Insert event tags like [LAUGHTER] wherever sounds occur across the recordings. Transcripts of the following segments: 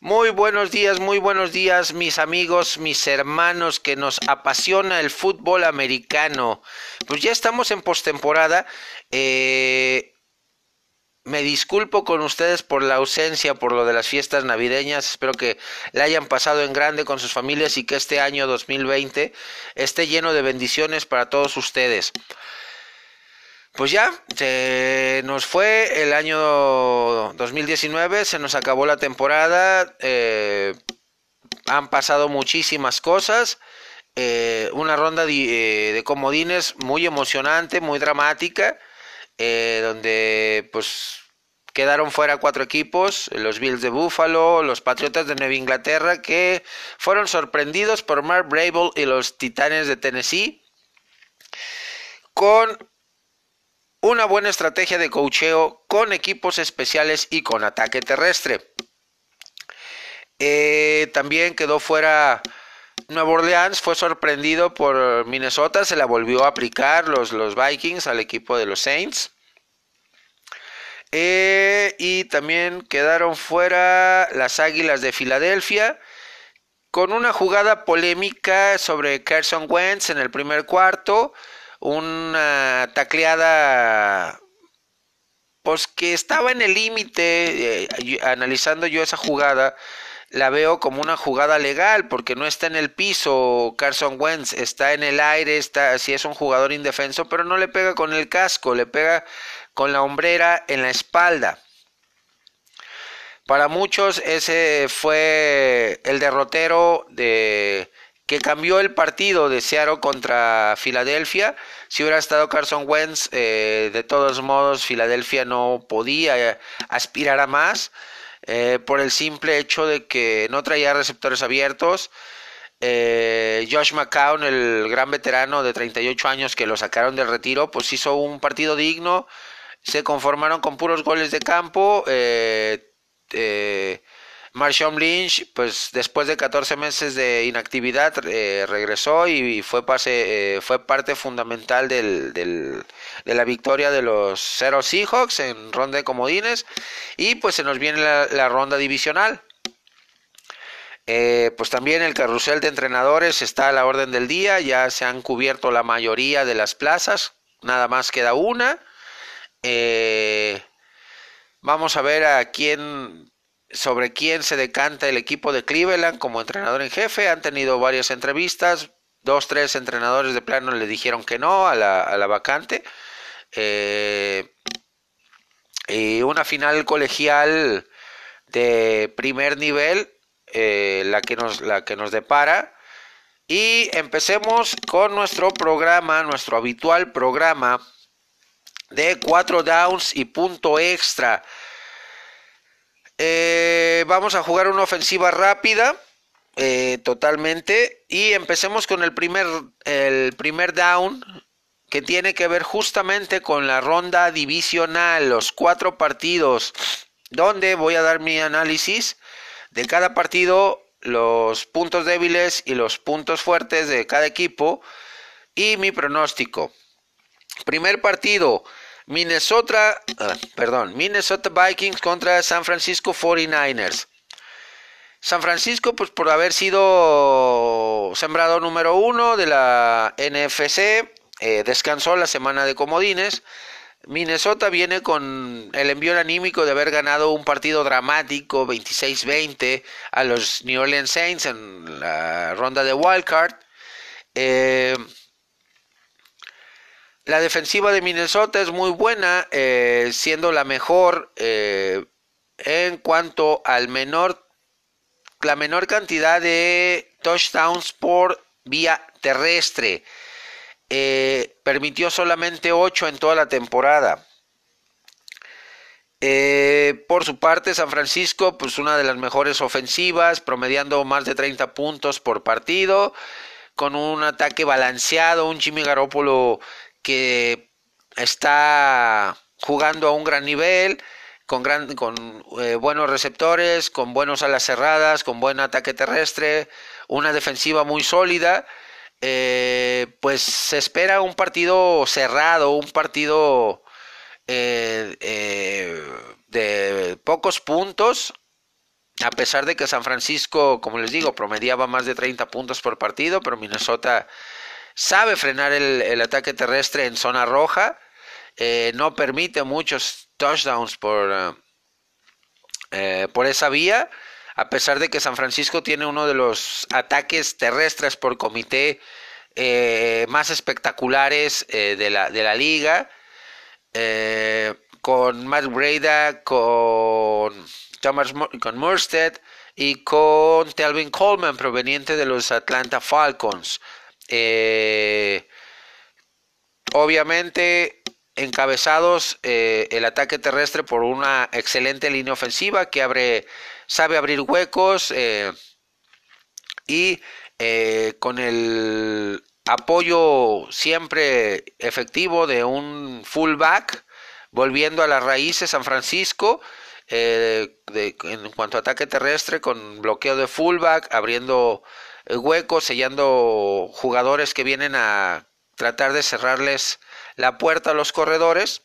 Muy buenos días, muy buenos días, mis amigos, mis hermanos que nos apasiona el fútbol americano. Pues ya estamos en postemporada. Eh, me disculpo con ustedes por la ausencia, por lo de las fiestas navideñas. Espero que la hayan pasado en grande con sus familias y que este año 2020 esté lleno de bendiciones para todos ustedes. Pues ya, se nos fue el año 2019, se nos acabó la temporada, eh, han pasado muchísimas cosas, eh, una ronda de, eh, de, comodines muy emocionante, muy dramática, donde pues quedaron fuera cuatro equipos, los Bills de Buffalo, los Patriotas de Nueva Inglaterra, que fueron sorprendidos por Mark Brable y los Titanes de Tennessee, con una buena estrategia de cocheo con equipos especiales y con ataque terrestre. Eh, también quedó fuera Nueva Orleans, fue sorprendido por Minnesota, se la volvió a aplicar los, los Vikings al equipo de los Saints. Eh, y también quedaron fuera las Águilas de Filadelfia con una jugada polémica sobre Carson Wentz en el primer cuarto una tacleada pues que estaba en el límite, eh, analizando yo esa jugada, la veo como una jugada legal porque no está en el piso Carson Wentz, está en el aire, está si es un jugador indefenso, pero no le pega con el casco, le pega con la hombrera en la espalda. Para muchos ese fue el derrotero de que cambió el partido de Seattle contra Filadelfia. Si hubiera estado Carson Wentz, eh, de todos modos, Filadelfia no podía aspirar a más eh, por el simple hecho de que no traía receptores abiertos. Eh, Josh McCown, el gran veterano de 38 años que lo sacaron del retiro, pues hizo un partido digno. Se conformaron con puros goles de campo. Eh, Marshawn Lynch, pues después de 14 meses de inactividad, eh, regresó y eh, fue parte fundamental de la victoria de los Zero Seahawks en ronda de comodines. Y pues se nos viene la, la ronda divisional. Eh, pues también el carrusel de entrenadores está a la orden del día, ya se han cubierto la mayoría de las plazas, nada más queda una. vamos a ver a quién sobre quién se decanta el equipo de Cleveland como entrenador en jefe. Han tenido varias entrevistas. Dos, tres entrenadores de plano le dijeron que no a la, a la vacante. Eh, y una final colegial de primer nivel, eh, la, que nos, la que nos depara. Y empecemos con nuestro programa, nuestro habitual programa de cuatro downs y punto extra. Eh, vamos a jugar una ofensiva rápida. Eh, totalmente. Y empecemos con el primer, el primer down que tiene que ver justamente con la ronda divisional, los cuatro partidos, donde voy a dar mi análisis de cada partido, los puntos débiles y los puntos fuertes de cada equipo y mi pronóstico. Primer partido, Minnesota, ah, perdón, Minnesota Vikings contra San Francisco 49ers. San Francisco, pues por haber sido sembrado número uno de la NFC, eh, descansó la semana de comodines. Minnesota viene con el envío anímico de haber ganado un partido dramático 26-20 a los New Orleans Saints en la ronda de wildcard. Eh, la defensiva de Minnesota es muy buena, eh, siendo la mejor eh, en cuanto al menor, la menor cantidad de touchdowns por vía terrestre. Eh, permitió solamente 8 en toda la temporada. por su parte, San Francisco, pues una de las mejores ofensivas, promediando más de 30 puntos por partido, con un ataque balanceado, un Jimmy Garoppolo que está jugando a un gran nivel, con, con eh, buenos receptores, con buenos alas cerradas, con buen ataque terrestre, una defensiva muy sólida. Eh, pues se espera un partido cerrado, un partido eh, de pocos puntos, a pesar de que San Francisco, como les digo, promediaba más de 30 puntos por partido, pero Minnesota sabe frenar el, ataque terrestre en zona roja, eh, no permite muchos touchdowns por, eh, eh, por esa vía, a pesar de que San Francisco tiene uno de los ataques terrestres por comité más espectaculares de, la, de la liga, con Matt Breda, con Thomas con Mursted y con Telvin Coleman proveniente de los Atlanta Falcons. Eh, obviamente encabezados eh, el ataque terrestre por una excelente línea ofensiva que abre, sabe abrir huecos eh, y con el apoyo siempre efectivo de un fullback volviendo a las raíces San Francisco eh, en cuanto a ataque terrestre, con bloqueo de fullback, abriendo eh, huecos, sellando jugadores que vienen a tratar de cerrarles la puerta a los corredores.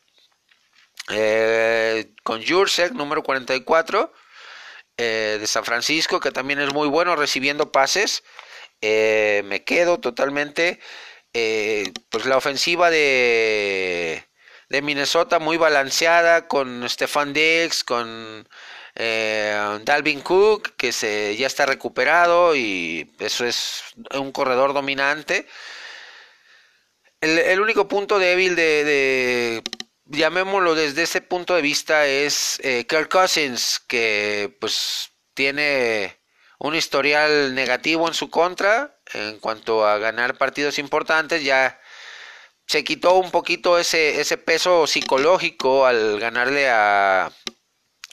Eh, con Jursek, número 44, de San Francisco, que también es muy bueno recibiendo pases. me quedo totalmente. pues la ofensiva de de Minnesota muy balanceada con Stefan Diggs, con eh, Dalvin Cook, que se, ya está recuperado y eso es un corredor dominante. El, único punto débil de, llamémoslo desde ese punto de vista, es eh, Kirk Cousins, que pues tiene un historial negativo en su contra en cuanto a ganar partidos importantes. Ya se quitó un poquito ese, ese peso psicológico al ganarle a,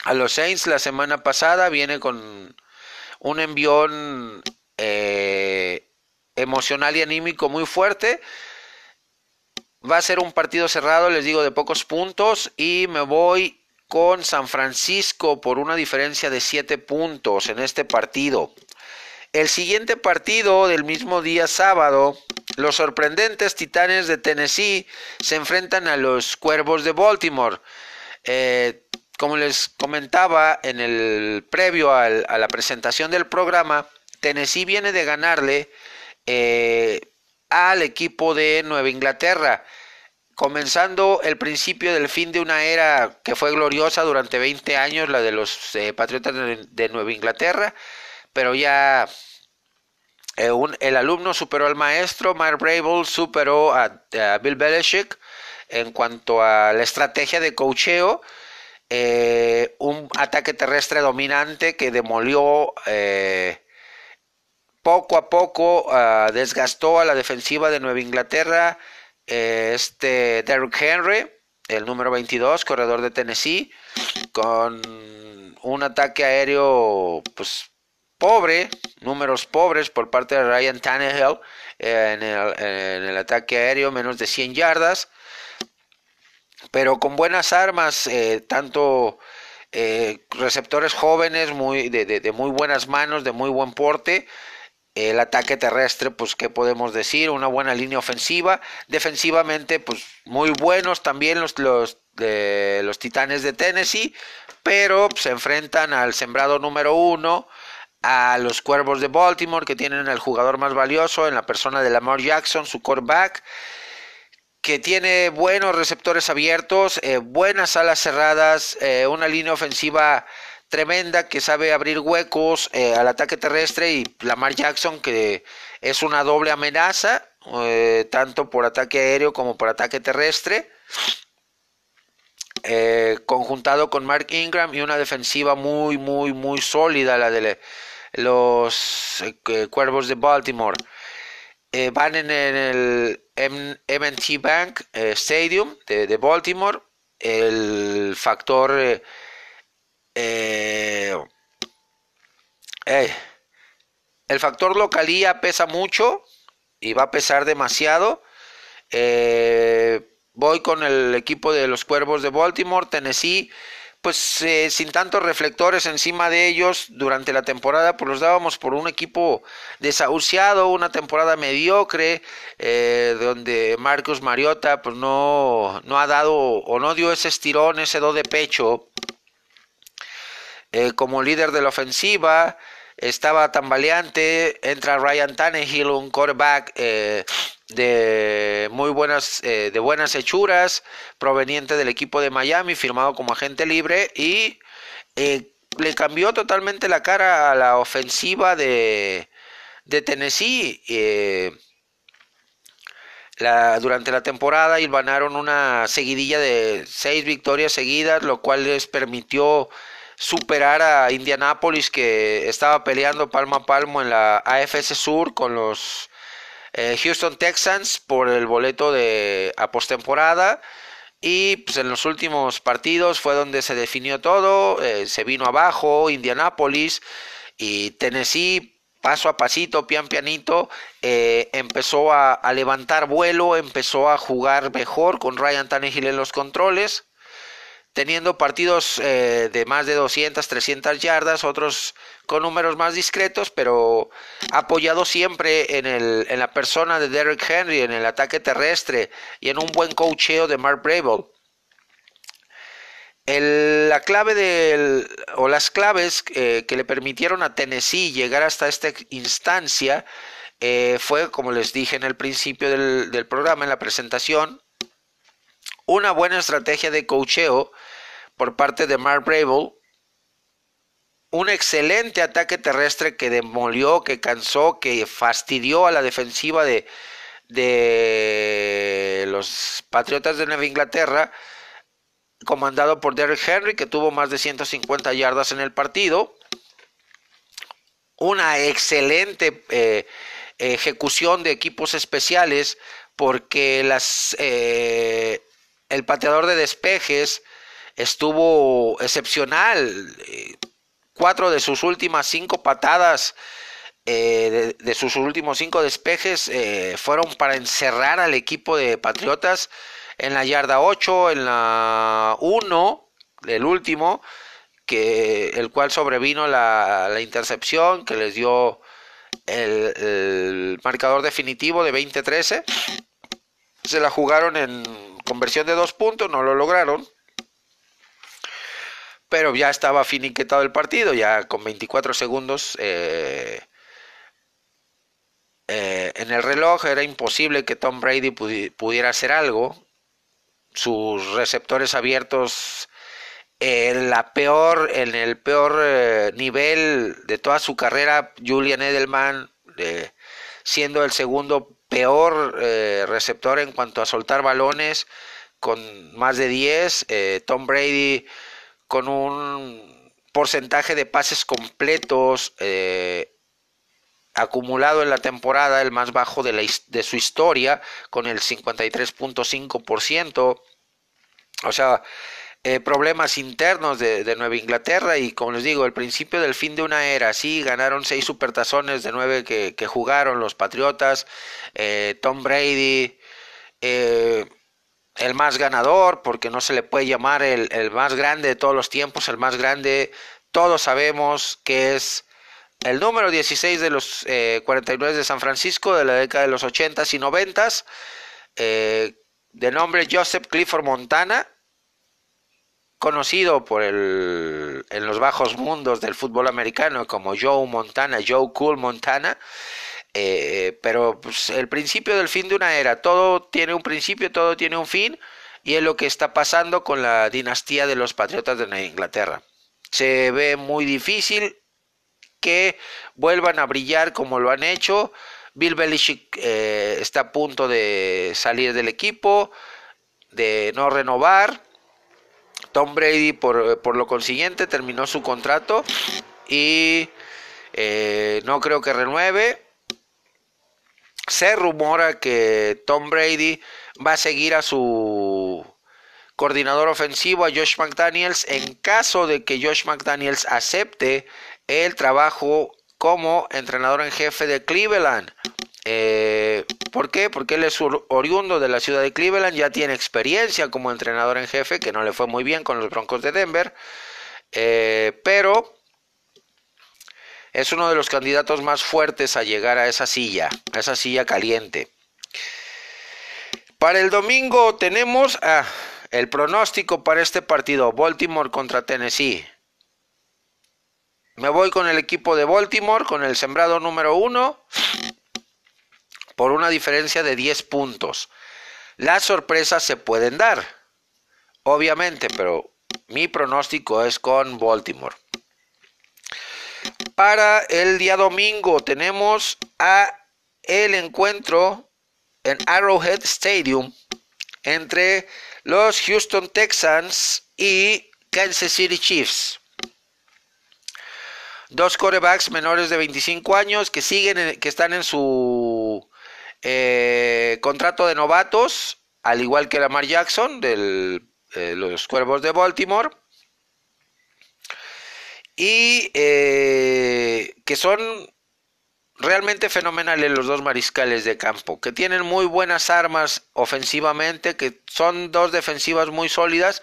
a los Saints la semana pasada. Viene con un envión eh, emocional y anímico muy fuerte. Va a ser un partido cerrado, les digo, de pocos puntos. Y me voy con San Francisco por una diferencia de 7 puntos en este partido. El siguiente partido del mismo día sábado los sorprendentes Titanes de Tennessee se enfrentan a los Cuervos de Baltimore. Eh, como les comentaba en el previo a la presentación del programa, Tennessee viene de ganarle eh, al equipo de Nueva Inglaterra, comenzando el principio del fin de una era que fue gloriosa durante 20 años, la de los eh, Patriotas de Nueva Inglaterra, pero ya eh, el alumno superó al maestro, Mark Brable superó a, Bill Belichick en cuanto a la estrategia de cocheo. Eh, un ataque terrestre dominante que demolió eh, poco a poco, ah, desgastó a la defensiva de Nueva Inglaterra. este Derrick Henry, el número 22, corredor de Tennessee, con un ataque aéreo pues pobre, números pobres por parte de Ryan Tannehill eh, en, el, ataque aéreo, menos de 100 yardas, pero con buenas armas, eh, tanto eh, receptores jóvenes muy, de, muy buenas manos, de muy buen porte. El ataque terrestre, pues, ¿qué podemos decir? Una buena línea ofensiva. Defensivamente, pues, muy buenos también los, los, de, los Titanes de Tennessee, pero se enfrentan al sembrado número uno, a los Cuervos de Baltimore, que tienen al jugador más valioso en la persona de Lamar Jackson, su quarterback, que tiene buenos receptores abiertos, eh, buenas alas cerradas, eh, una línea ofensiva tremenda que sabe abrir huecos eh, al ataque terrestre y Lamar Jackson que es una doble amenaza, tanto por ataque aéreo como por ataque terrestre. conjuntado con Mark Ingram y una defensiva muy, muy, muy sólida, la de los Cuervos de Baltimore. Van en el MT Bank eh, Stadium de, Baltimore. El factor el factor localía pesa mucho y va a pesar demasiado. voy con el equipo de los Cuervos de Baltimore, Tennessee pues eh, sin tantos reflectores encima de ellos durante la temporada, pues los dábamos por un equipo desahuciado, una temporada mediocre, eh, donde Marcos Mariota pues no, no ha dado o no dio ese estirón, ese do de pecho eh, como líder de la ofensiva. Estaba tambaleante, entra Ryan Tannehill, un quarterback eh, de muy buenas, de buenas hechuras, proveniente del equipo de Miami, firmado como agente libre y le cambió totalmente la cara a la ofensiva de, de Tennessee. durante la temporada ganaron una seguidilla de seis victorias seguidas, lo cual les permitió superar a Indianapolis que estaba peleando palmo a palmo en la AFS Sur con los eh, Houston Texans por el boleto de a postemporada. Y pues en los últimos partidos fue donde se definió todo, eh, se vino abajo Indianapolis y Tennessee paso a pasito, pian pianito, eh, empezó a, levantar vuelo, empezó a jugar mejor con Ryan Tannehill en los controles, teniendo partidos eh, de más de 200, 300 yardas, otros con números más discretos, pero apoyado siempre en, el, en la persona de Derrick Henry, en el ataque terrestre y en un buen coacheo de Mark Brable. la clave o las claves eh, que le permitieron a Tennessee llegar hasta esta instancia eh, fue, como les dije en el principio del programa, en la presentación, una buena estrategia de coacheo por parte de Mark Brable, un excelente ataque terrestre que demolió, que cansó, que fastidió a la defensiva de, de los Patriotas de Nueva Inglaterra, comandado por Derrick Henry, que tuvo más de 150 yardas en el partido. Una excelente eh, ejecución de equipos especiales, porque las, eh, el pateador de despejes estuvo excepcional. Cuatro de sus últimas cinco patadas, eh, de, sus últimos cinco despejes, eh, fueron para encerrar al equipo de Patriotas en la yarda 8, en la 1, el último, que, el cual sobrevino la, la intercepción que les dio el, el marcador definitivo de 20-13. Se la jugaron en conversión de dos puntos, no lo lograron pero ya estaba finiquetado el partido, ya con 24 segundos eh, eh, en el reloj era imposible que Tom Brady pudiera hacer algo. Sus receptores abiertos en la peor, en el peor eh, nivel de toda su carrera, Julian Edelman, siendo el segundo peor receptor en cuanto a soltar balones, con más de 10. Tom Brady con un porcentaje de pases completos eh, acumulado en la temporada, el más bajo de, la, de su historia, con el 53.5%. O sea, eh, problemas internos de, Nueva Inglaterra y como les digo, el principio del fin de una era, sí, ganaron seis supertazones de nueve que, jugaron los Patriotas, eh, Tom Brady, el más ganador, porque no se le puede llamar el, más grande de todos los tiempos, el más grande, todos sabemos que es el número 16 de los 49 eh, de San Francisco de la década de los 80s y 90s, eh, de nombre Joseph Clifford Montana, conocido por el, en los bajos mundos del fútbol americano como Joe Montana, Joe Cool Montana, eh, pero pues, el principio del fin de una era, todo tiene un principio, todo tiene un fin, y es lo que está pasando con la dinastía de los patriotas de Inglaterra. Se ve muy difícil que vuelvan a brillar como lo han hecho. Bill Belichick eh, está a punto de salir del equipo, de no renovar. Tom Brady, por, por lo consiguiente, terminó su contrato y eh, no creo que renueve se rumora que Tom Brady va a seguir a su coordinador ofensivo, a Josh McDaniels, en caso de que Josh McDaniels acepte el trabajo como entrenador en jefe de Cleveland. Eh, ¿Por qué? Porque él es oriundo de la ciudad de Cleveland, ya tiene experiencia como entrenador en jefe, que no le fue muy bien con los Broncos de Denver, eh, pero es uno de los candidatos más fuertes a llegar a esa silla, a esa silla caliente. Para el domingo tenemos el pronóstico para este partido, Baltimore contra Tennessee. Me voy con el equipo de Baltimore, con el sembrado número uno, por una diferencia de 10 puntos. Las sorpresas se pueden dar, obviamente, pero mi pronóstico es con Baltimore. Para el día domingo tenemos a el encuentro en Arrowhead Stadium entre los Houston Texans y Kansas City Chiefs. Dos corebacks menores de 25 años que siguen, que están en su eh, contrato de novatos, al igual que Lamar Jackson de eh, los Cuervos de Baltimore. Y eh, que son realmente fenomenales los dos mariscales de campo, que tienen muy buenas armas ofensivamente, que son dos defensivas muy sólidas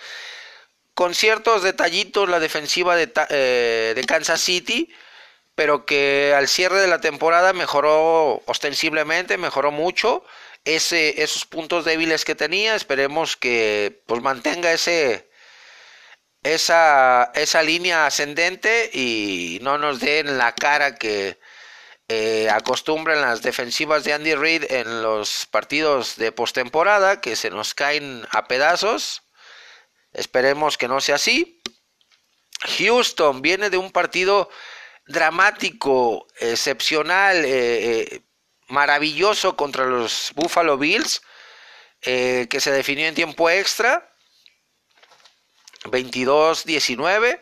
con ciertos detallitos la defensiva de, de, Kansas City, pero que al cierre de la temporada mejoró ostensiblemente, mejoró mucho ese, esos puntos débiles que tenía. Esperemos que pues mantenga ese, esa, esa línea ascendente y no nos den la cara que eh, acostumbran las defensivas de Andy Reid en los partidos de postemporada, que se nos caen a pedazos. Esperemos que no sea así. Houston viene de un partido dramático, excepcional, eh, eh, maravilloso contra los Buffalo Bills, eh, que se definió en tiempo extra, 22-19.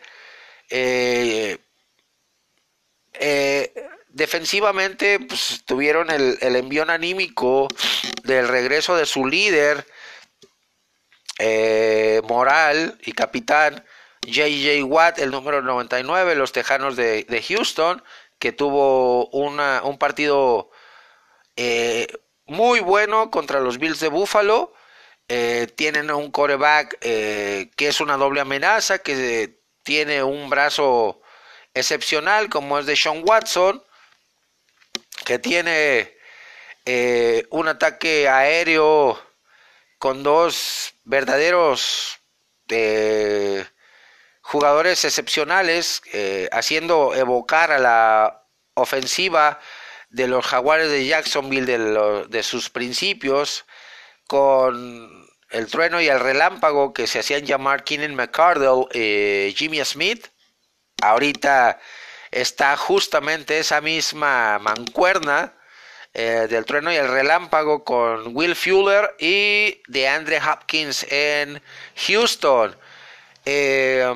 defensivamente pues, tuvieron el, envión anímico del regreso de su líder, moral y capitán J.J. Watt, el número 99, los Tejanos de, Houston, que tuvo un partido eh, muy bueno contra los Bills de Buffalo. Eh, tienen un coreback que es una doble amenaza, que tiene un brazo excepcional como es de Sean Watson, que tiene un ataque aéreo con dos verdaderos eh, jugadores excepcionales, eh, haciendo evocar a la ofensiva de los jaguares de Jacksonville de, sus principios, con el trueno y el relámpago que se hacían llamar Keenan McCardle, y Jimmy Smith. Ahorita está justamente esa misma mancuerna eh, del trueno y el relámpago con Will Fuller y de Andre Hopkins en Houston. Eh,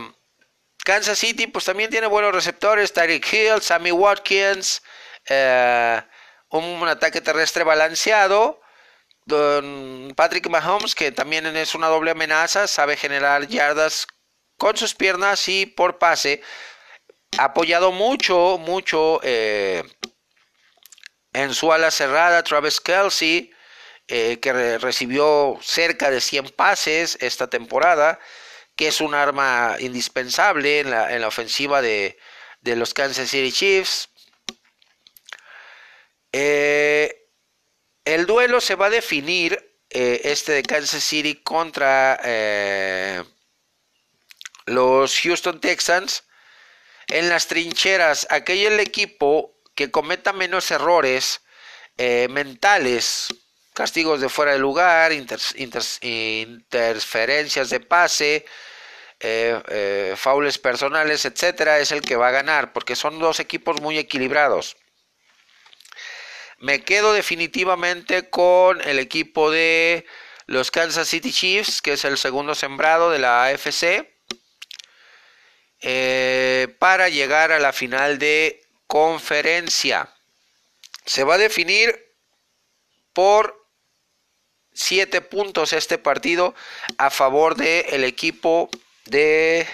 Kansas City pues también tiene buenos receptores, Tyreek Hill, Sammy Watkins, eh, un, ataque terrestre balanceado. Don Patrick Mahomes, que también es una doble amenaza, sabe generar yardas con sus piernas y por pase. Ha apoyado mucho, mucho en su ala cerrada, Travis Kelsey, eh, que recibió cerca de 100 pases esta temporada, que es un arma indispensable en la, ofensiva de, los Kansas City Chiefs. Eh, el duelo se va a definir, eh, este de Kansas City contra los Houston Texans, en las trincheras. Aquel el equipo que cometa menos errores eh, mentales, castigos de fuera de lugar, interferencias de pase, eh, eh, faules personales, etcétera, es el que va a ganar, porque son dos equipos muy equilibrados. Me quedo definitivamente con el equipo de los Kansas City Chiefs, que es el segundo sembrado de la AFC, para llegar a la final de conferencia. Se va a definir por siete puntos este partido a favor del el equipo de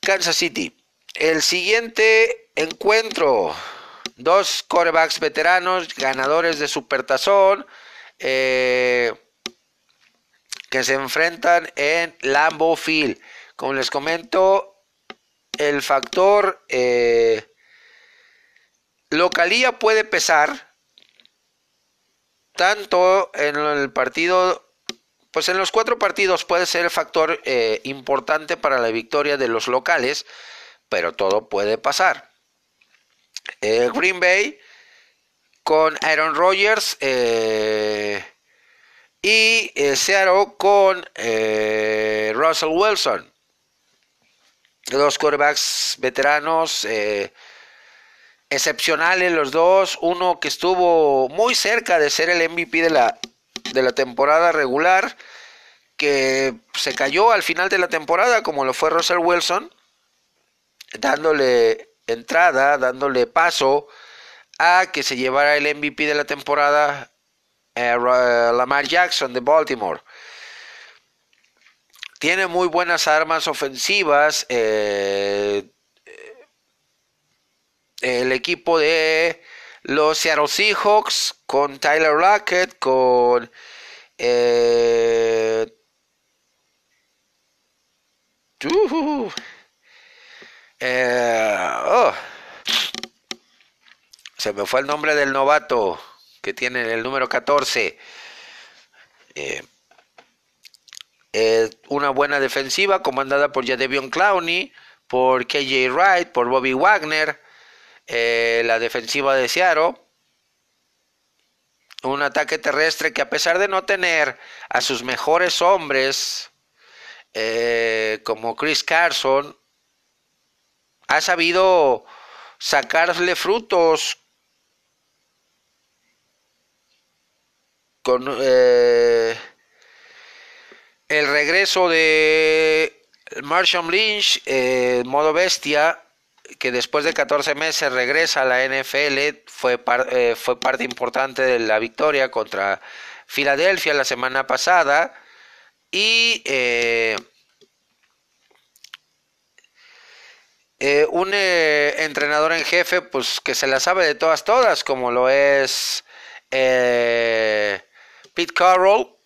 Kansas City. El siguiente encuentro, dos corebacks veteranos, ganadores de Supertazón, eh, que se enfrentan en Lambeau Field. Como les comento, el factor eh, localía puede pesar tanto en el partido, pues en los cuatro partidos puede ser el factor eh, importante para la victoria de los locales, pero todo puede pasar. Eh, Green Bay con Aaron Rodgers eh, y Seattle con Russell Wilson. Dos quarterbacks veteranos excepcionales los dos. Uno que estuvo muy cerca de ser el MVP de la, de la temporada regular, que se cayó al final de la temporada, como lo fue Russell Wilson, dándole entrada, dándole paso a que se llevara el MVP de la temporada eh, Lamar Jackson de Baltimore. Tiene muy buenas armas ofensivas. Eh, el equipo de los Seattle Seahawks con Tyler Lockett, con eh, eh, oh, se me fue el nombre del novato que tiene el número 14. Eh, una buena defensiva comandada por Jadevion Clowney, por KJ Wright, por Bobby Wagner. Eh, la defensiva de Seattle. Un ataque terrestre que a pesar de no tener a sus mejores hombres, eh, como Chris Carson, ha sabido sacarle frutos con eh, el regreso de Marshall Lynch, modo bestia, que después de 14 meses regresa a la NFL, fue, eh, fue parte importante de la victoria contra Filadelfia la semana pasada. Y eh, eh, un entrenador en jefe, pues que se la sabe de todas, todas, como lo es Pete Carroll,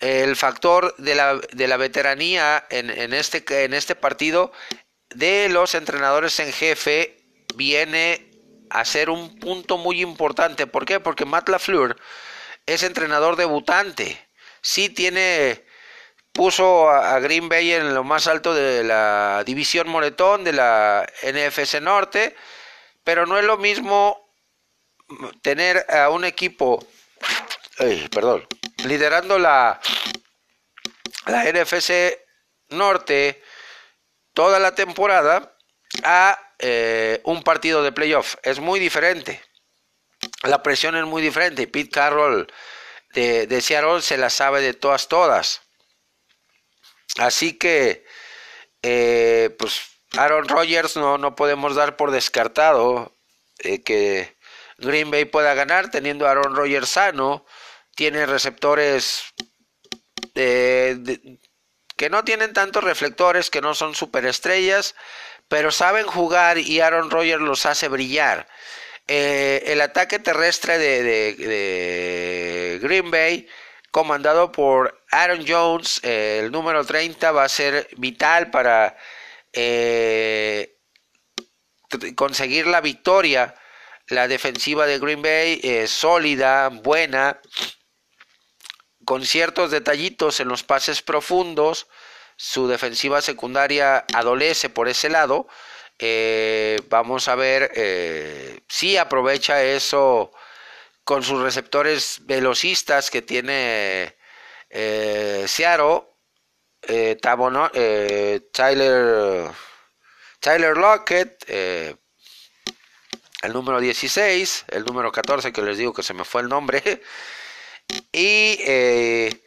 el factor de la, de la veteranía en, en, este, en este partido de los entrenadores en jefe viene a ser un punto muy importante. ¿Por qué? Porque Matt LaFleur es entrenador debutante. Sí tiene puso a Green Bay en lo más alto de la división Moretón de la NFC Norte, pero no es lo mismo tener a un equipo, perdón, liderando la, la NFC Norte toda la temporada a eh, un partido de playoff. Es muy diferente. La presión es muy diferente. Pete Carroll de, de Seattle se la sabe de todas, todas. Así que, eh, pues, Aaron Rodgers no, no podemos dar por descartado eh, que Green Bay pueda ganar teniendo a Aaron Rodgers sano. Tiene receptores de, que no tienen tantos reflectores, que no son superestrellas, pero saben jugar y Aaron Rodgers los hace brillar. Eh, el ataque terrestre de, Green Bay, comandado por Aaron Jones, eh, el número 30, va a ser vital para eh, conseguir la victoria. La defensiva de Green Bay es sólida, buena, con ciertos detallitos en los pases profundos, su defensiva secundaria adolece por ese lado. Eh, vamos a ver eh, si aprovecha eso con sus receptores velocistas que tiene eh, Seattle, eh, Tyler, Tyler Lockett, el número 16, el número 14 que les digo que se me fue el nombre. [LAUGHS] Y eh,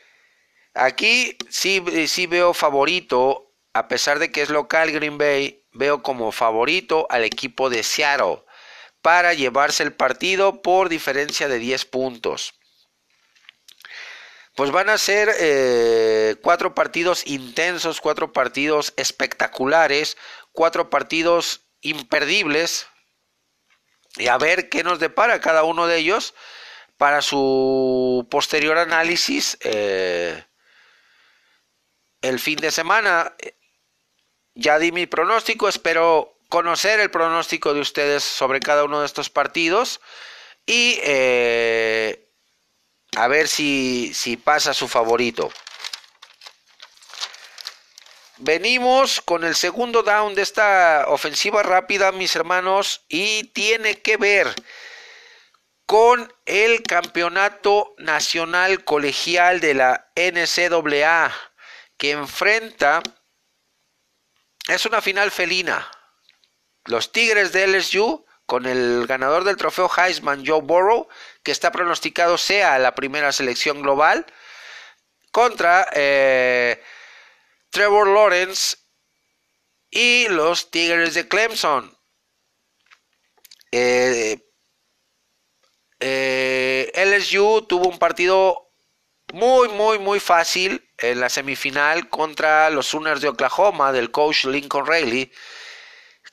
aquí sí, sí veo favorito, a pesar de que es local Green Bay, veo como favorito al equipo de Seattle para llevarse el partido por diferencia de 10 puntos. Pues van a ser eh, cuatro partidos intensos, cuatro partidos espectaculares, cuatro partidos imperdibles. Y a ver qué nos depara cada uno de ellos para su posterior análisis eh, el fin de semana. Ya di mi pronóstico, espero conocer el pronóstico de ustedes sobre cada uno de estos partidos y eh, a ver si, si pasa su favorito. venimos con el segundo down de esta ofensiva rápida, mis hermanos, y tiene que ver con el campeonato nacional colegial de la NCAA que enfrenta es una final felina. Los Tigres de LSU con el ganador del trofeo Heisman, Joe Burrow, que está pronosticado sea la primera selección global, contra eh, Trevor Lawrence y los Tigres de Clemson. Eh, eh, LSU tuvo un partido muy, muy, muy fácil en la semifinal contra los Sooners de Oklahoma del coach Lincoln Riley,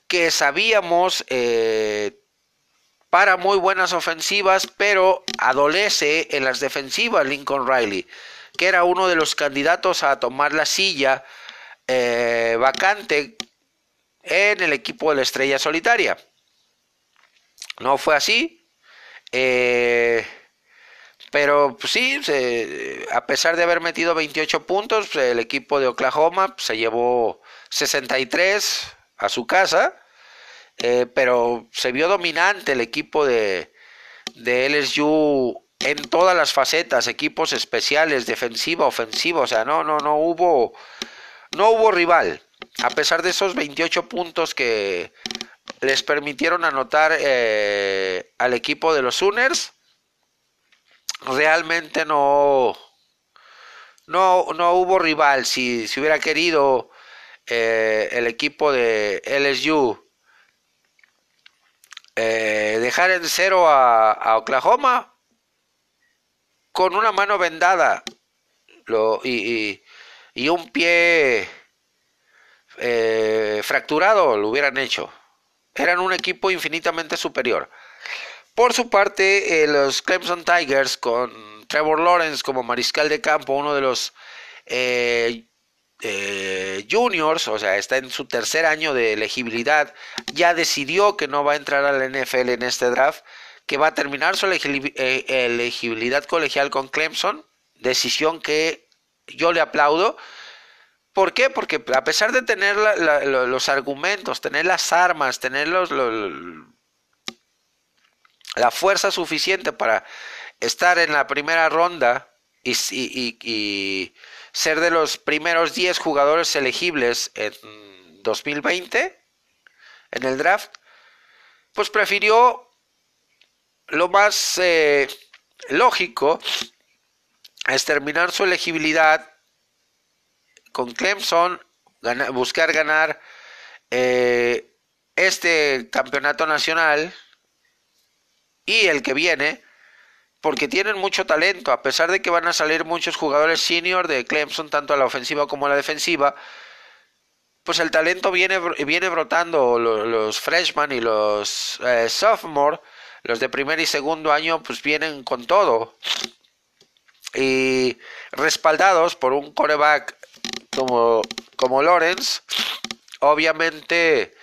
que sabíamos eh, para muy buenas ofensivas, pero adolece en las defensivas Lincoln Riley, que era uno de los candidatos a tomar la silla eh, vacante en el equipo de la Estrella Solitaria. No fue así. Eh, pero pues, sí, a pesar de haber metido 28 puntos, el equipo de Oklahoma pues, se llevó 63 a su casa, eh, pero se vio dominante el equipo de, de LSU en todas las facetas, equipos especiales, defensiva, ofensiva, o sea, no, no, no hubo, no hubo rival, a pesar de esos 28 puntos que les permitieron anotar eh, al equipo de los Sooners realmente no, no, no hubo rival. Si, si hubiera querido eh, el equipo de LSU eh, dejar en cero a, Oklahoma con una mano vendada lo, y, y, un pie eh, fracturado lo hubieran hecho. Eran un equipo infinitamente superior. Por su parte, eh, los Clemson Tigers con Trevor Lawrence como mariscal de campo, uno de los eh, eh, juniors, o sea, está en su tercer año de elegibilidad, ya decidió que no va a entrar al NFL en este draft, que va a terminar su elegibilidad colegial con Clemson, decisión que yo le aplaudo. ¿Por qué? Porque a pesar de tener los argumentos, tener las armas, tener los la fuerza suficiente para estar en la primera ronda y, ser de los primeros 10 jugadores elegibles en 2020 en el draft, pues prefirió lo más eh, lógico es terminar su elegibilidad con Clemson, buscar ganar eh, este campeonato nacional y el que viene, porque tienen mucho talento, a pesar de que van a salir muchos jugadores senior de Clemson, tanto a la ofensiva como a la defensiva, pues el talento viene, viene brotando, los, freshmen y los eh, sophomore, los de primer y segundo año, pues vienen con todo. Y respaldados por un coreback como, como Lawrence, obviamente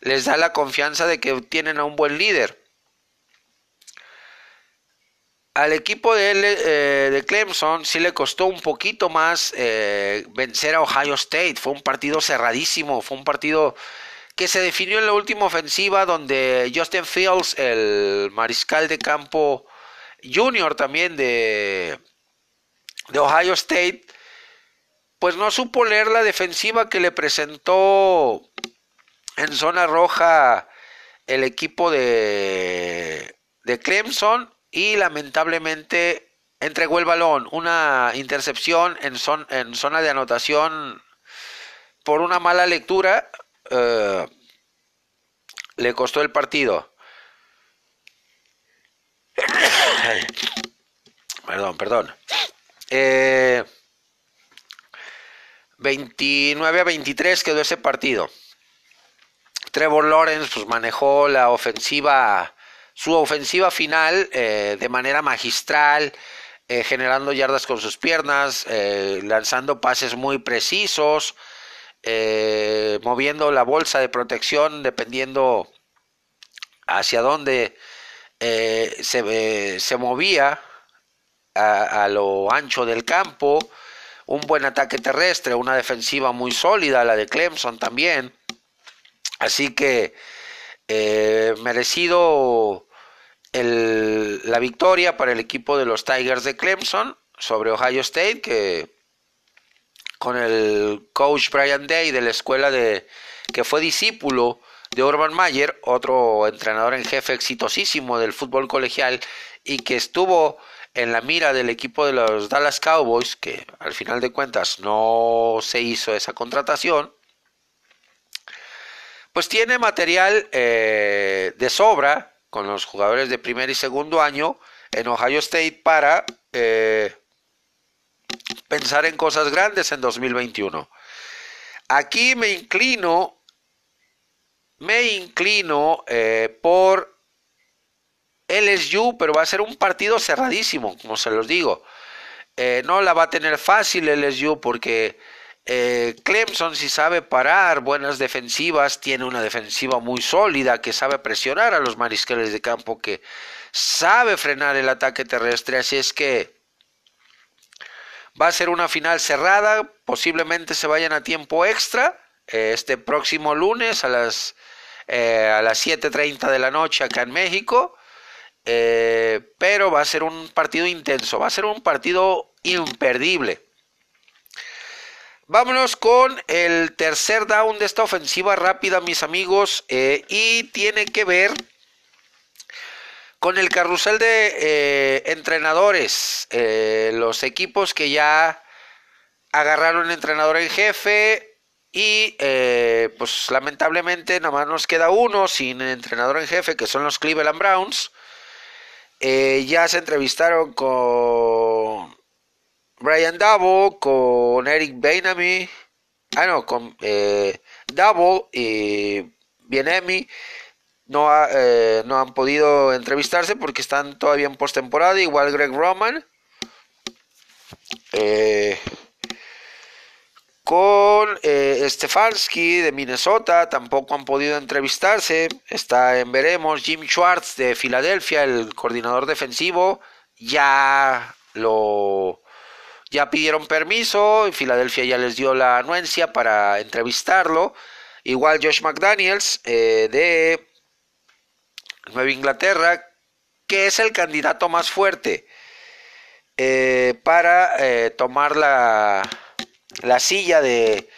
les da la confianza de que tienen a un buen líder al equipo de, eh, de, Clemson sí le costó un poquito más eh, vencer a Ohio State. Fue un partido cerradísimo, fue un partido que se definió en la última ofensiva donde Justin Fields, el mariscal de campo junior también de, de Ohio State, pues no supo leer la defensiva que le presentó en zona roja el equipo de, de Clemson y lamentablemente entregó el balón, una intercepción en, en zona de anotación por una mala lectura, eh, le costó el partido. [COUGHS] perdón, perdón. 29 eh, a 23 quedó ese partido. Trevor Lawrence pues, manejó la ofensiva su ofensiva final eh, de manera magistral, eh, generando yardas con sus piernas, eh, lanzando pases muy precisos, moviendo la bolsa de protección dependiendo hacia dónde se, se, movía a, lo ancho del campo. Un buen ataque terrestre, una defensiva muy sólida, la de Clemson también. Así que eh, merecido la victoria para el equipo de los Tigers de Clemson sobre Ohio State, que con el coach Brian Day de la escuela de que fue discípulo de Urban Mayer, otro entrenador en jefe exitosísimo del fútbol colegial y que estuvo en la mira del equipo de los Dallas Cowboys, que al final de cuentas no se hizo esa contratación, pues tiene material eh, de sobra con los jugadores de primer y segundo año en Ohio State para eh, pensar en cosas grandes en 2021. Aquí me inclino, me inclino eh, por LSU, pero va a ser un partido cerradísimo, como se los digo. Eh, no la va a tener fácil LSU porque eh, Clemson si sabe parar buenas defensivas, tiene una defensiva muy sólida que sabe presionar a los mariscales de campo, que sabe frenar el ataque terrestre, así es que Va a ser una final cerrada, posiblemente se vayan a tiempo extra eh, este próximo lunes a las, a las 7.30 de la noche acá en México. Eh, pero va a ser un partido intenso, va a ser un partido imperdible. Vámonos con el tercer down de esta ofensiva rápida, mis amigos, y tiene que ver con el carrusel de eh, entrenadores, eh, los equipos que ya agarraron entrenador en jefe y eh, pues lamentablemente nada más nos queda uno sin entrenador en jefe que son los Cleveland Browns. Ya se entrevistaron con Brian Davo, con Eric Bainamy, ah no, con Davo y Bienemi no, eh, no han podido entrevistarse porque están todavía en postemporada, igual Greg Roman. Eh, con eh, Stefanski de Minnesota tampoco han podido entrevistarse. Está en veremos. Jim Schwartz de Filadelfia, el coordinador defensivo, ya lo ya pidieron permiso. En Filadelfia ya les dio la anuencia para entrevistarlo. Igual Josh McDaniels de Nueva Inglaterra, que es el candidato más fuerte eh, para eh, tomar la, la silla de,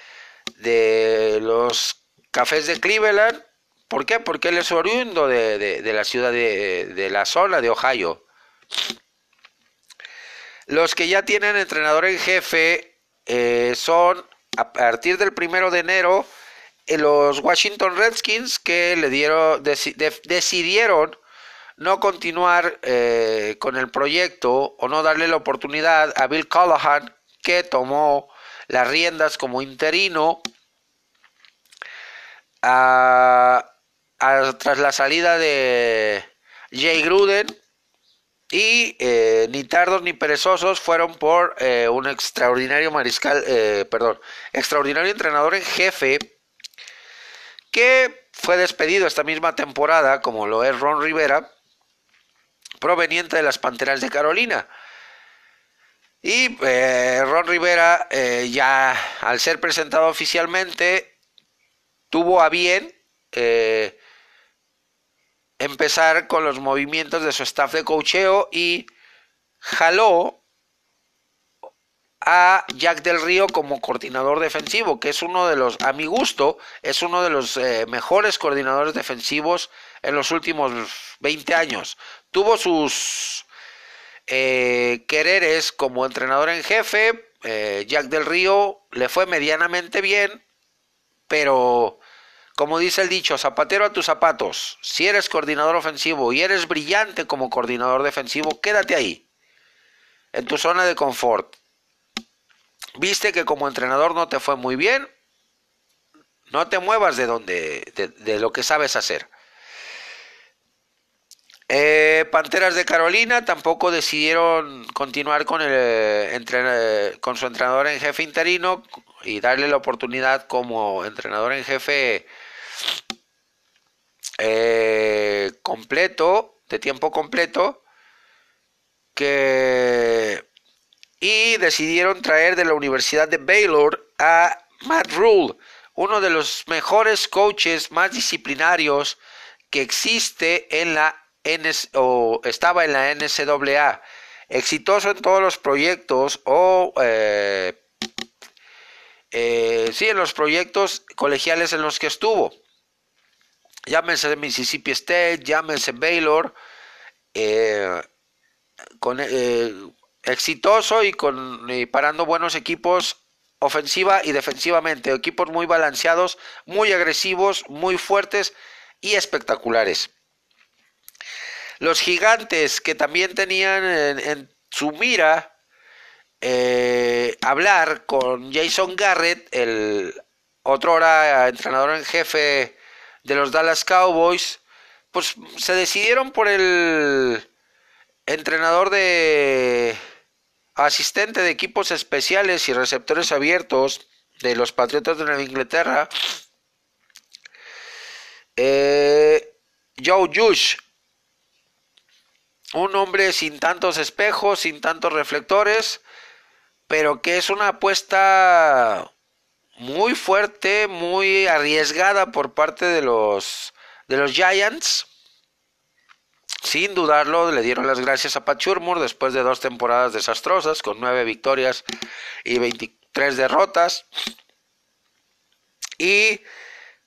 de, los cafés de Cleveland. ¿Por qué? Porque él es oriundo de, de la ciudad de, la zona de Ohio. Los que ya tienen entrenador en jefe eh, son a partir del primero de enero los Washington Redskins que le dieron, decidieron no continuar eh, con el proyecto o no darle la oportunidad a Bill Callahan, que tomó las riendas como interino tras la salida de Jay Gruden. Y eh, ni tardos ni perezosos fueron por eh, un extraordinario mariscal, perdón, extraordinario entrenador en jefe que fue despedido esta misma temporada, como lo es Ron Rivera, proveniente de las Panteras de Carolina. Y eh, Ron Rivera, eh, ya al ser presentado oficialmente, tuvo a bien eh, empezar con los movimientos de su staff de cocheo y jaló a Jack del Río como coordinador defensivo, que es uno de los, a mi gusto, es uno de los eh, mejores coordinadores defensivos en los últimos 20 años. Tuvo sus eh, quereres como entrenador en jefe, eh, Jack del Río le fue medianamente bien, pero como dice el dicho, zapatero a tus zapatos, si eres coordinador ofensivo y eres brillante como coordinador defensivo, quédate ahí, en tu zona de confort viste que como entrenador no te fue muy bien, no te muevas de donde, de, lo que sabes hacer. Eh, Panteras de Carolina tampoco decidieron continuar con, el, con su entrenador en jefe interino y darle la oportunidad como entrenador en jefe eh, completo, de tiempo completo, que y decidieron traer de la Universidad de Baylor a Matt Rule, uno de los mejores coaches más disciplinarios que existe en la O estaba en la NCAA, exitoso en todos los proyectos o eh, eh, sí, en los proyectos colegiales en los que estuvo. Llámese Mississippi State, llámese Baylor, eh, exitoso y, con, y parando buenos equipos ofensiva y defensivamente, equipos muy balanceados, muy agresivos, muy fuertes y espectaculares. Los gigantes que también tenían en, su mira eh, hablar con Jason Garrett, el otro entrenador en jefe de los Dallas Cowboys, pues se decidieron por el entrenador de asistente de equipos especiales y receptores abiertos de los Patriotas de Nueva Inglaterra, eh, Joe Jush, un hombre sin tantos espejos, sin tantos reflectores, pero que es una apuesta muy fuerte, muy arriesgada por parte de los de los Giants sin dudarlo, le dieron las gracias a Pat después de dos temporadas desastrosas, con nueve victorias y 23 derrotas. Y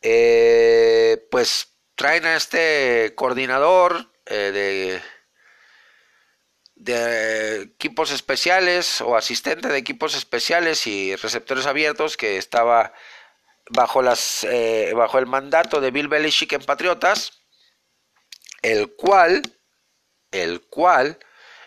eh, pues traen a este coordinador eh, de, de equipos especiales o asistente de equipos especiales y receptores abiertos que estaba bajo, las, eh, bajo el mandato de Bill Belichick en Patriotas el cual, el cual,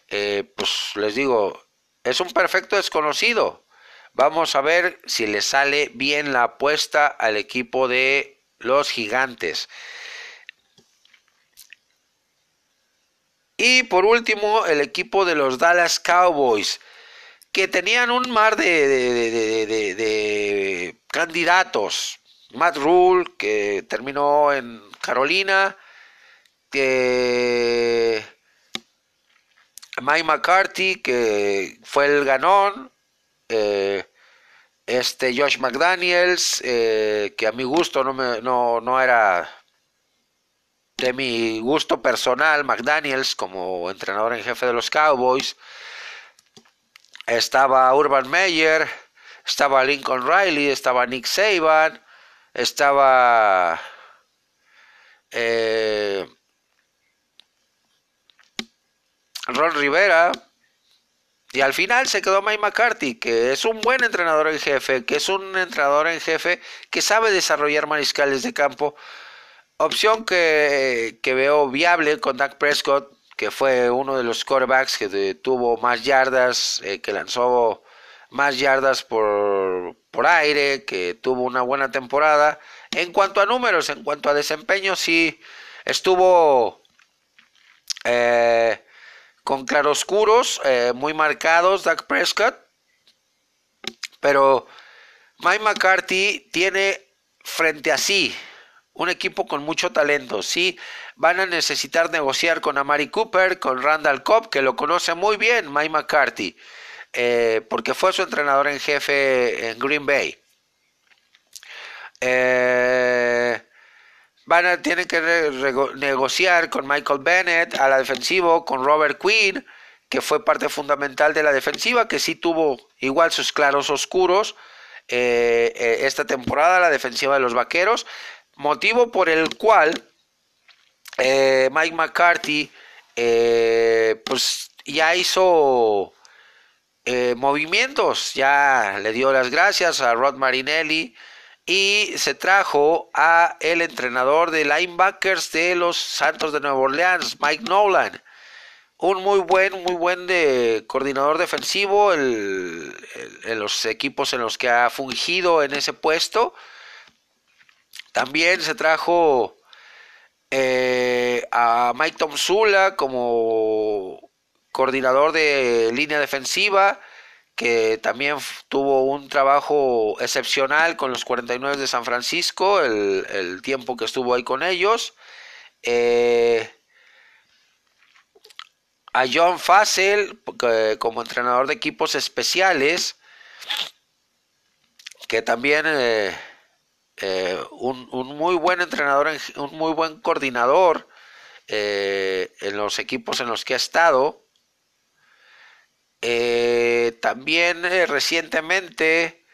eh, pues les digo, es un perfecto desconocido. Vamos a ver si le sale bien la apuesta al equipo de los gigantes. Y por último, el equipo de los Dallas Cowboys, que tenían un mar de, de, de candidatos. Matt Rule, que terminó en Carolina, que Mike McCarthy, que fue el ganón, eh, este Josh McDaniels, eh, que a mi gusto no, me, no, no era de mi gusto personal, McDaniels como entrenador en jefe de los Cowboys, estaba Urban Meyer, estaba Lincoln Riley, estaba Nick Saban, estaba eh, Ron Rivera. Y al final se quedó Mike McCarthy, que es un buen entrenador en jefe, que es un entrenador en jefe que sabe desarrollar mariscales de campo. Opción que, veo viable con Dak Prescott, que fue uno de los quarterbacks que tuvo más yardas, eh, que lanzó más yardas por, por aire, que tuvo una buena temporada. En cuanto a números, en cuanto a desempeño, sí estuvo eh, con claroscuros eh, muy marcados, Dak Prescott. Pero Mike McCarthy tiene frente a sí un equipo con mucho talento. Sí, van a necesitar negociar con Amari Cooper, con Randall Cobb, que lo conoce muy bien Mike McCarthy, eh, porque fue su entrenador en jefe en Green Bay. Eh, Van a tener que negociar con Michael Bennett a la defensiva, con Robert Quinn, que fue parte fundamental de la defensiva, que sí tuvo igual sus claros oscuros eh, esta temporada, la defensiva de los Vaqueros, motivo por el cual eh, Mike McCarthy pues ya hizo movimientos, ya le dio las gracias a Rod Marinelli, y se trajo a el entrenador de linebackers de los Santos de Nueva Orleans, Mike Nolan. Un muy buen, muy buen de coordinador defensivo en los equipos en los que ha fungido en ese puesto. También se trajo eh, a Mike Tomsula como coordinador de línea defensiva que también tuvo un trabajo excepcional con los 49 de San Francisco, el, tiempo que estuvo ahí con ellos. Eh, a John Fassel como entrenador de equipos especiales, que también eh, eh, un, muy buen entrenador, un muy buen coordinador eh, en los equipos en los que ha estado. también recientemente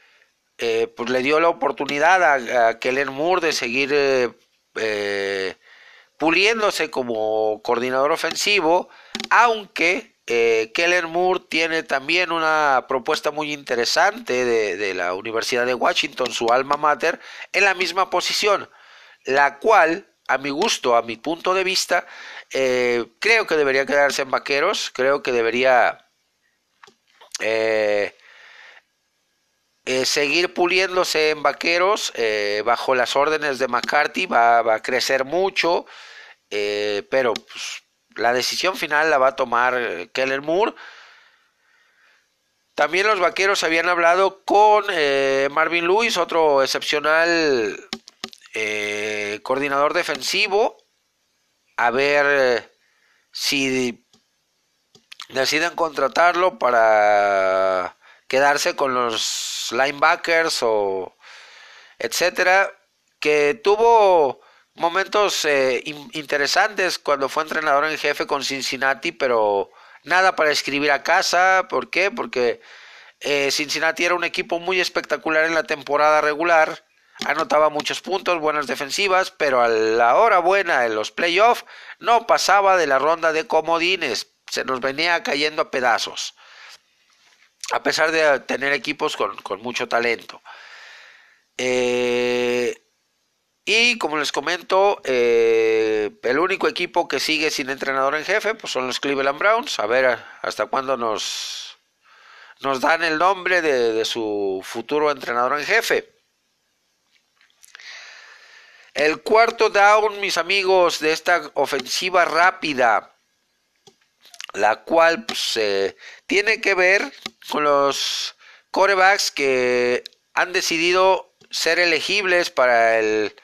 pues le dio la oportunidad a, a Kellen Moore de seguir puliéndose como coordinador ofensivo, aunque eh, Keller Moore tiene también una propuesta muy interesante de, la Universidad de Washington, su alma mater, en la misma posición, la cual, a mi gusto, a mi punto de vista, eh, creo que debería quedarse en vaqueros, creo que debería eh, seguir puliéndose en vaqueros bajo las órdenes de McCarthy, va, va a crecer mucho. Eh, pero pues, la decisión final la va a tomar eh, Keller Moore. También los vaqueros habían hablado con eh, Marvin Lewis, otro excepcional coordinador defensivo, a ver si deciden contratarlo para quedarse con los linebackers o etcétera, que tuvo momentos eh, interesantes cuando fue entrenador en jefe con Cincinnati, pero nada para escribir a casa. ¿Por qué? Porque eh, Cincinnati era un equipo muy espectacular en la temporada regular. Anotaba muchos puntos, buenas defensivas, pero a la hora buena en los playoffs no pasaba de la ronda de comodines. Se nos venía cayendo a pedazos. A pesar de tener equipos con, con mucho talento. Eh, y como les comento, eh, el único equipo que sigue sin entrenador en jefe pues son los Cleveland Browns. A ver hasta cuándo nos, nos dan el nombre de, su futuro entrenador en jefe. El cuarto down, mis amigos, de esta ofensiva rápida, la cual pues, eh, tiene que ver con los corebacks que han decidido ser elegibles para el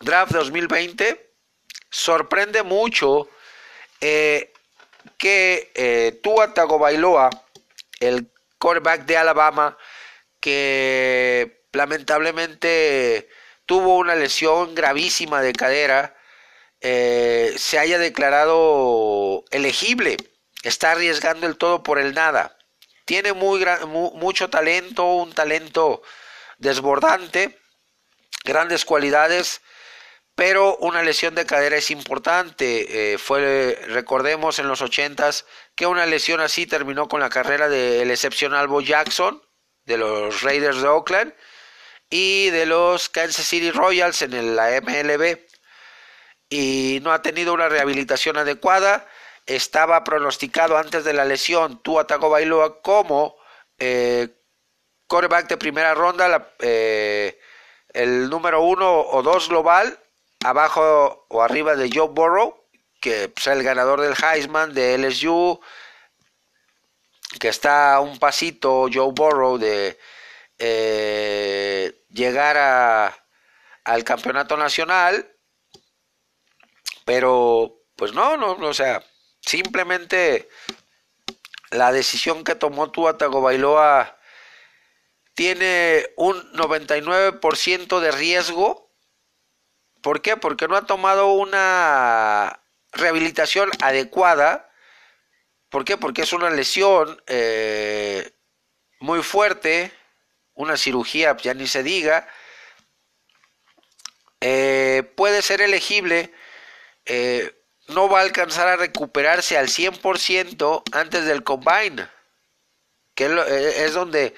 Draft 2020 sorprende mucho eh, que eh, Tua Tagovailoa, el quarterback de Alabama, que lamentablemente tuvo una lesión gravísima de cadera, eh, se haya declarado elegible. Está arriesgando el todo por el nada. Tiene muy, mucho talento, un talento desbordante grandes cualidades, pero una lesión de cadera es importante. Eh, fue, recordemos, en los ochentas que una lesión así terminó con la carrera del excepcional Bo Jackson de los Raiders de Oakland y de los Kansas City Royals en la MLB y no ha tenido una rehabilitación adecuada. Estaba pronosticado antes de la lesión Tua Tagovailoa como eh, quarterback de primera ronda. La, eh, el número uno o dos global, abajo o arriba de Joe Burrow, que es pues, el ganador del Heisman de LSU, que está a un pasito Joe Burrow de eh, llegar a, al campeonato nacional, pero pues no, no, o sea, simplemente la decisión que tomó Tua Tagovailoa tiene un 99% de riesgo. ¿Por qué? Porque no ha tomado una rehabilitación adecuada. ¿Por qué? Porque es una lesión eh, muy fuerte, una cirugía, ya ni se diga. Eh, puede ser elegible, eh, no va a alcanzar a recuperarse al 100% antes del combine, que es donde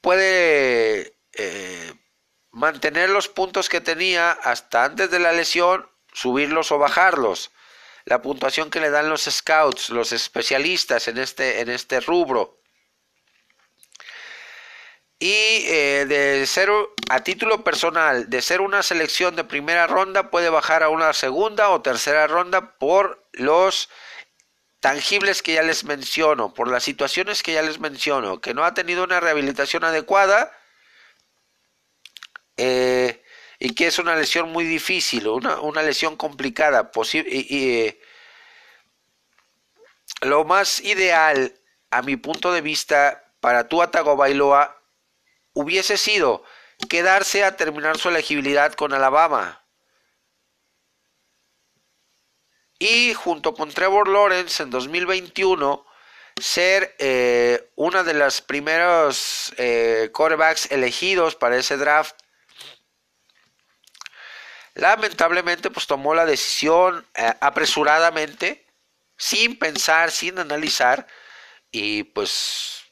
puede eh, mantener los puntos que tenía hasta antes de la lesión, subirlos o bajarlos. La puntuación que le dan los scouts, los especialistas en este, en este rubro. Y eh, de ser a título personal, de ser una selección de primera ronda, puede bajar a una segunda o tercera ronda por los tangibles que ya les menciono, por las situaciones que ya les menciono, que no ha tenido una rehabilitación adecuada eh, y que es una lesión muy difícil, una, una lesión complicada, posible y, lo más ideal, a mi punto de vista, para Tua Bailoa hubiese sido quedarse a terminar su elegibilidad con Alabama. Y junto con Trevor Lawrence en 2021 ser eh, una de las primeros eh, quarterbacks elegidos para ese draft. Lamentablemente, pues tomó la decisión eh, apresuradamente, sin pensar, sin analizar, y pues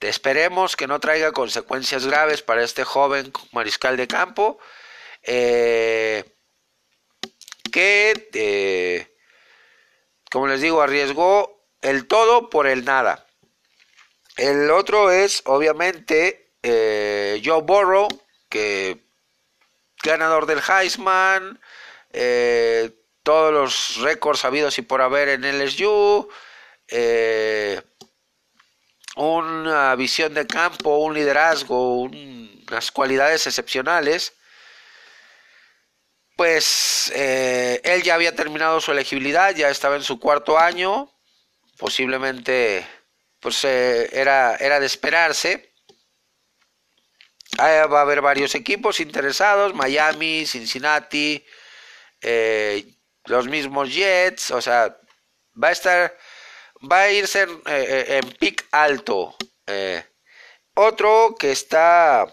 esperemos que no traiga consecuencias graves para este joven mariscal de campo, que, como les digo, arriesgó el todo por el nada. El otro es, obviamente, eh, Joe Burrow, que ganador del Heisman, eh, todos los récords habidos y por haber en LSU, eh, una visión de campo, un liderazgo, unas cualidades excepcionales. Pues él ya había terminado su elegibilidad, ya estaba en su cuarto año, posiblemente pues eh, era, era de esperarse. va a haber varios equipos interesados, Miami, Cincinnati, eh, los mismos Jets, o sea, va a estar, va a irse en, eh, en pic alto. otro que está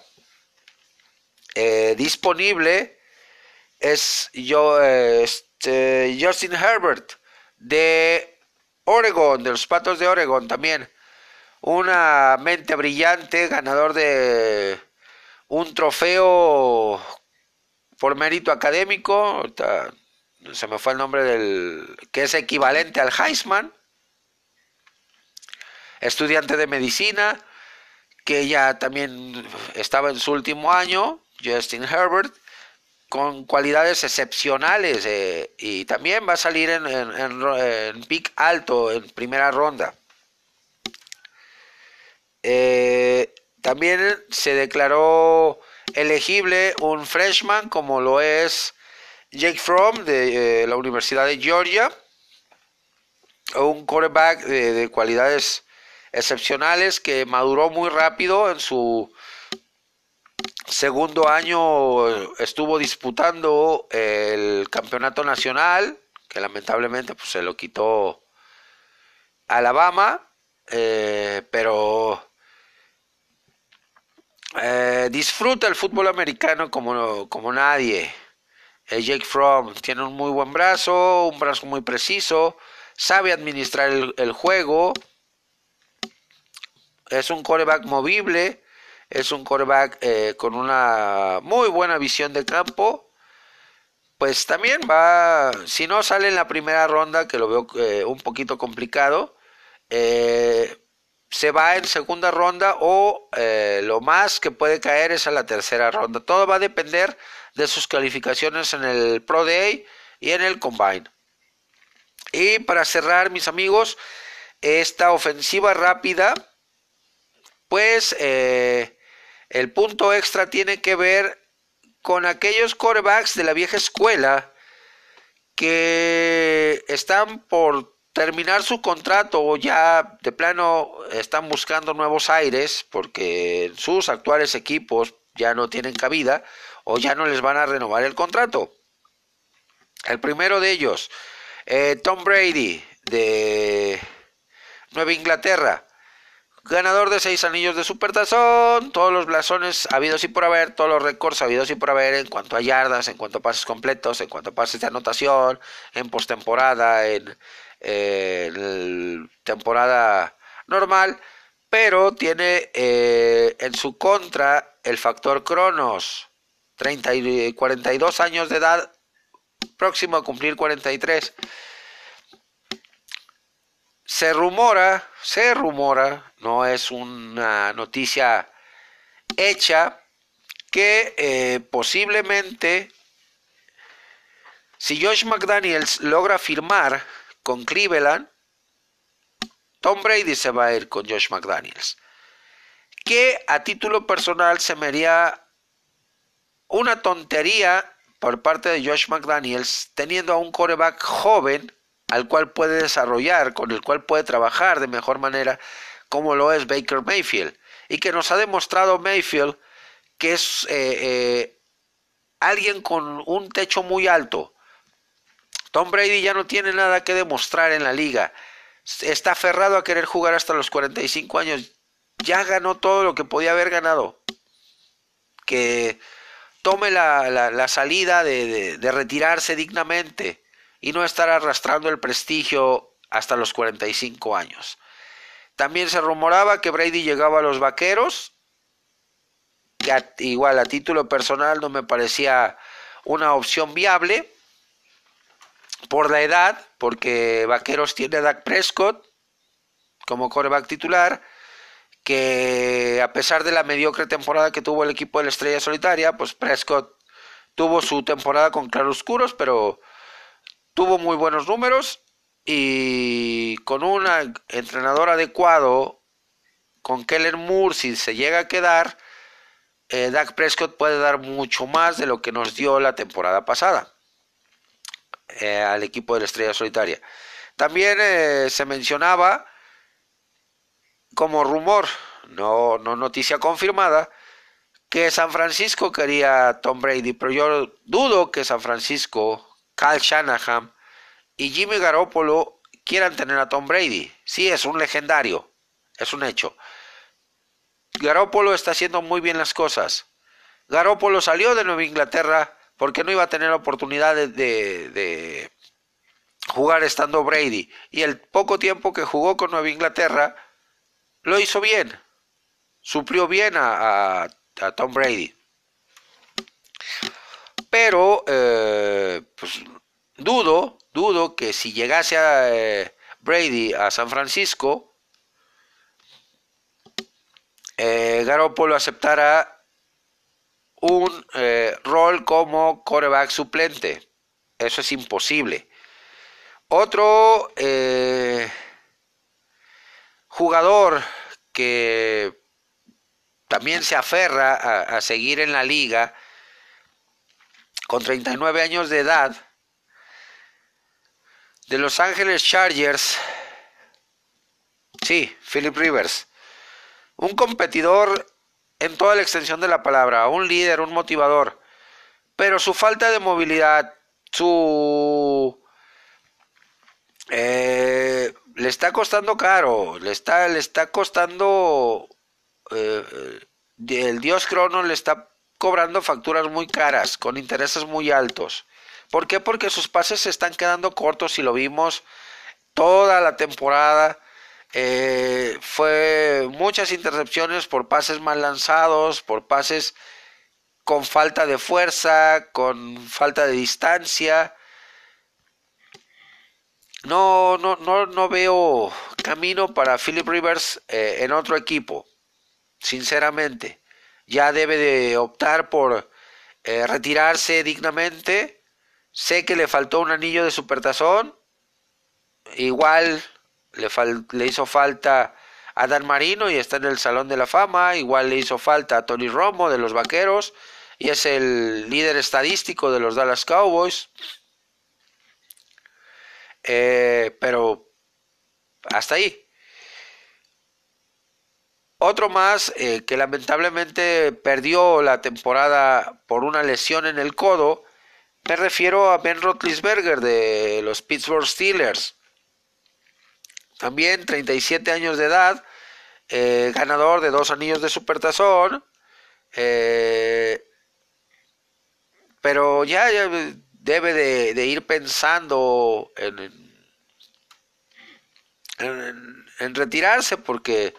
disponible es yo, este, Justin Herbert de Oregon, de los Patos de Oregon también. Una mente brillante, ganador de un trofeo por mérito académico. Se me fue el nombre del. que es equivalente al Heisman. Estudiante de medicina, que ya también estaba en su último año, Justin Herbert con cualidades excepcionales eh, y también va a salir en, en, pick alto en primera ronda. Eh, también se declaró elegible un freshman como lo es Jake Fromm de eh, la Universidad de Georgia, un quarterback de cualidades excepcionales que maduró muy rápido en su segundo año estuvo disputando el campeonato nacional, que lamentablemente pues, se lo quitó Alabama, eh, pero eh, disfruta el fútbol americano como, como nadie. Eh, Jake Fromm tiene un muy buen brazo, un brazo muy preciso, sabe administrar el, el juego, es un coreback movible, es un quarterback eh, con una muy buena visión de campo. Pues también va, si no sale en la primera ronda, que lo veo eh, un poquito complicado, eh, se va en segunda ronda o lo más que puede caer es a la tercera ronda. Todo va a depender de sus calificaciones en el Pro Day y en el Combine. Y para cerrar, mis amigos, esta ofensiva rápida, pues el punto extra tiene que ver con aquellos corebacks de la vieja escuela que están por terminar su contrato o ya de plano están buscando nuevos aires porque sus actuales equipos ya no tienen cabida o ya no les van a renovar el contrato. El primero de ellos, eh, Tom Brady de Nueva Inglaterra ganador de seis anillos de supertazón, todos los blasones habidos y por haber, todos los récords habidos y por haber en cuanto a yardas, en cuanto a pases completos, en cuanto a pases de anotación, en postemporada, en, temporada normal, pero tiene eh, en su contra el factor Cronos, 30 y 42 años de edad, próximo a cumplir 43 se rumora, se rumora, no es una noticia hecha, que eh, posiblemente si Josh McDaniels logra firmar con Cleveland, Tom Brady se va a ir con Josh McDaniels. Que a título personal se me haría una tontería por parte de Josh McDaniels teniendo a un coreback joven al cual puede desarrollar, con el cual puede trabajar de mejor manera, como lo es Baker Mayfield. Y que nos ha demostrado Mayfield que es eh, eh, alguien con un techo muy alto. Tom Brady ya no tiene nada que demostrar en la liga. Está aferrado a querer jugar hasta los 45 años. Ya ganó todo lo que podía haber ganado. Que tome la, salida de, de, retirarse dignamente y no estar arrastrando el prestigio hasta los 45 años. También se rumoraba que Brady llegaba a los vaqueros. igual a título personal no me parecía una opción viable por la edad, porque Vaqueros tiene a Dak Prescott como coreback titular que a pesar de la mediocre temporada que tuvo el equipo de la Estrella Solitaria, pues Prescott tuvo su temporada con claroscuros, pero tuvo muy buenos números y con un entrenador adecuado, con Kellen Moore, si se llega a quedar, eh, Dak Prescott puede dar mucho más de lo que nos dio la temporada pasada eh, al equipo de la Estrella Solitaria. También eh, se mencionaba como rumor, no, no noticia confirmada, que San Francisco quería a Tom Brady, pero yo dudo que San Francisco, Cal Shanahan y Jimmy Garoppolo quieran tener a Tom Brady. Sí, es un legendario, es un hecho. Garoppolo está haciendo muy bien las cosas. Garoppolo salió de Nueva Inglaterra porque no iba a tener oportunidad de, de jugar estando Brady. Y el poco tiempo que jugó con Nueva Inglaterra, lo hizo bien, suplió bien a, Tom Brady. Pero, eh, pues, dudo, dudo que si llegase a eh, Brady a San Francisco, eh, Garoppolo aceptara un rol como coreback suplente. Eso es imposible. Otro jugador que también se aferra a, seguir en la liga con 39 años de edad de Los Ángeles Chargers. Sí, Philip Rivers. Un competidor en toda la extensión de la palabra, un líder, un motivador. Pero su falta de movilidad, su eh, le está costando caro, le está, le está costando, eh, el dios Crono le está cobrando facturas muy caras, con intereses muy altos. ¿Por qué? Porque sus pases se están quedando cortos y lo vimos toda la temporada. Eh, fue muchas intercepciones por pases mal lanzados, por pases con falta de fuerza, con falta de distancia. No, no, no, no veo camino para Philip Rivers eh, en otro equipo, sinceramente. Ya debe de optar por eh, retirarse dignamente. Sé que le faltó un anillo de supertazón. Igual le, le hizo falta a Dan Marino y está en el Salón de la Fama. Igual le hizo falta a Tony Romo de los Vaqueros y es el líder estadístico de los Dallas Cowboys. Eh, pero hasta ahí. Otro más eh, que lamentablemente perdió la temporada por una lesión en el codo, me refiero a Ben Roethlisberger de los Pittsburgh Steelers. También 37 años de edad, eh, ganador de dos anillos de supertazón, pero ya, ya debe de, ir pensando en, en, retirarse porque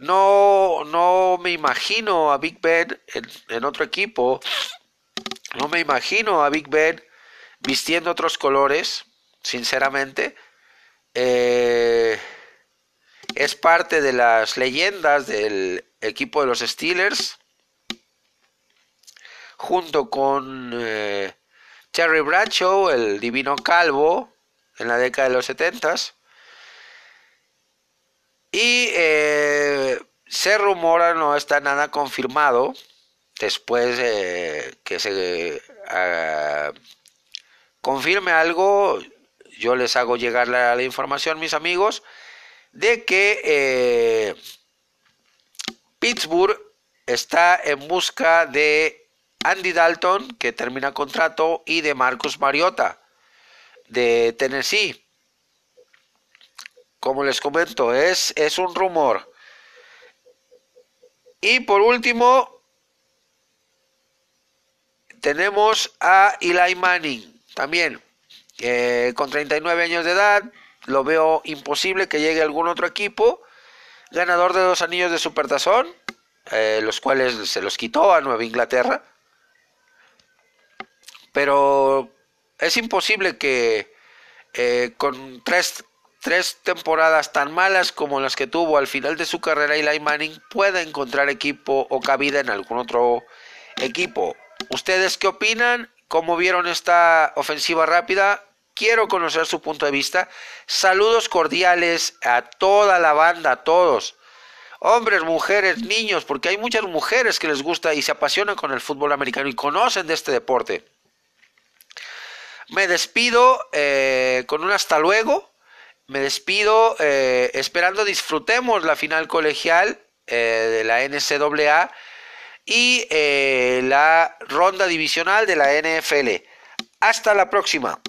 no, no me imagino a Big Ben en, otro equipo, no me imagino a Big Ben vistiendo otros colores, sinceramente. Eh, es parte de las leyendas del equipo de los Steelers, junto con eh, Terry Bradshaw, el divino calvo, en la década de los setentas. Y eh, se rumora, no está nada confirmado, después que se confirme algo, yo les hago llegar la, información, mis amigos, de que eh, Pittsburgh está en busca de Andy Dalton, que termina contrato, y de Marcus Mariota, de Tennessee. Como les comento, es, es un rumor. Y por último, tenemos a Eli Manning, también, con 39 años de edad. Lo veo imposible que llegue algún otro equipo. Ganador de dos anillos de Supertazón, eh, los cuales se los quitó a Nueva Inglaterra. Pero es imposible que eh, con tres, tres, temporadas tan malas como las que tuvo al final de su carrera Eli Manning pueda encontrar equipo o cabida en algún otro equipo. ¿Ustedes qué opinan? ¿Cómo vieron esta ofensiva rápida? Quiero conocer su punto de vista. Saludos cordiales a toda la banda, a todos. Hombres, mujeres, niños, porque hay muchas mujeres que les gusta y se apasionan con el fútbol americano y conocen de este deporte. Me despido eh, con un hasta luego. Me despido eh, esperando disfrutemos la final colegial eh, de la NCAA y la ronda divisional de la NFL. Hasta la próxima.